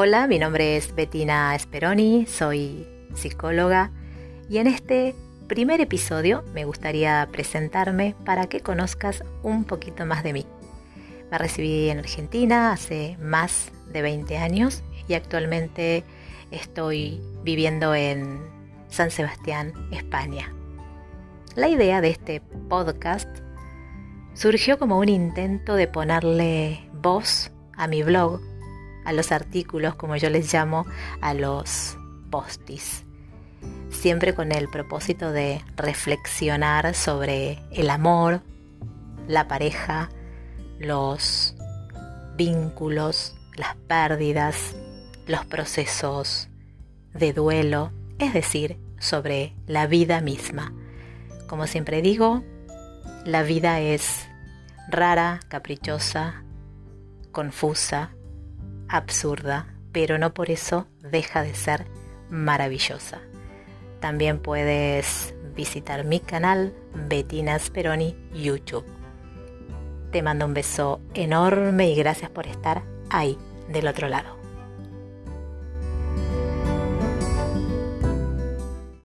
Hola, mi nombre es Bettina Speroni, soy psicóloga y en este primer episodio me gustaría presentarme para que conozcas un poquito más de mí. Me recibí en Argentina hace más de 20 años y actualmente estoy viviendo en San Sebastián, España. La idea de este podcast surgió como un intento de ponerle voz a mi blog a los artículos, como yo les llamo, a los postis. Siempre con el propósito de reflexionar sobre el amor, la pareja, los vínculos, las pérdidas, los procesos de duelo, es decir, sobre la vida misma. Como siempre digo, la vida es rara, caprichosa, confusa, absurda, pero no por eso deja de ser maravillosa. También puedes visitar mi canal Bettina Speroni YouTube. Te mando un beso enorme y gracias por estar ahí del otro lado.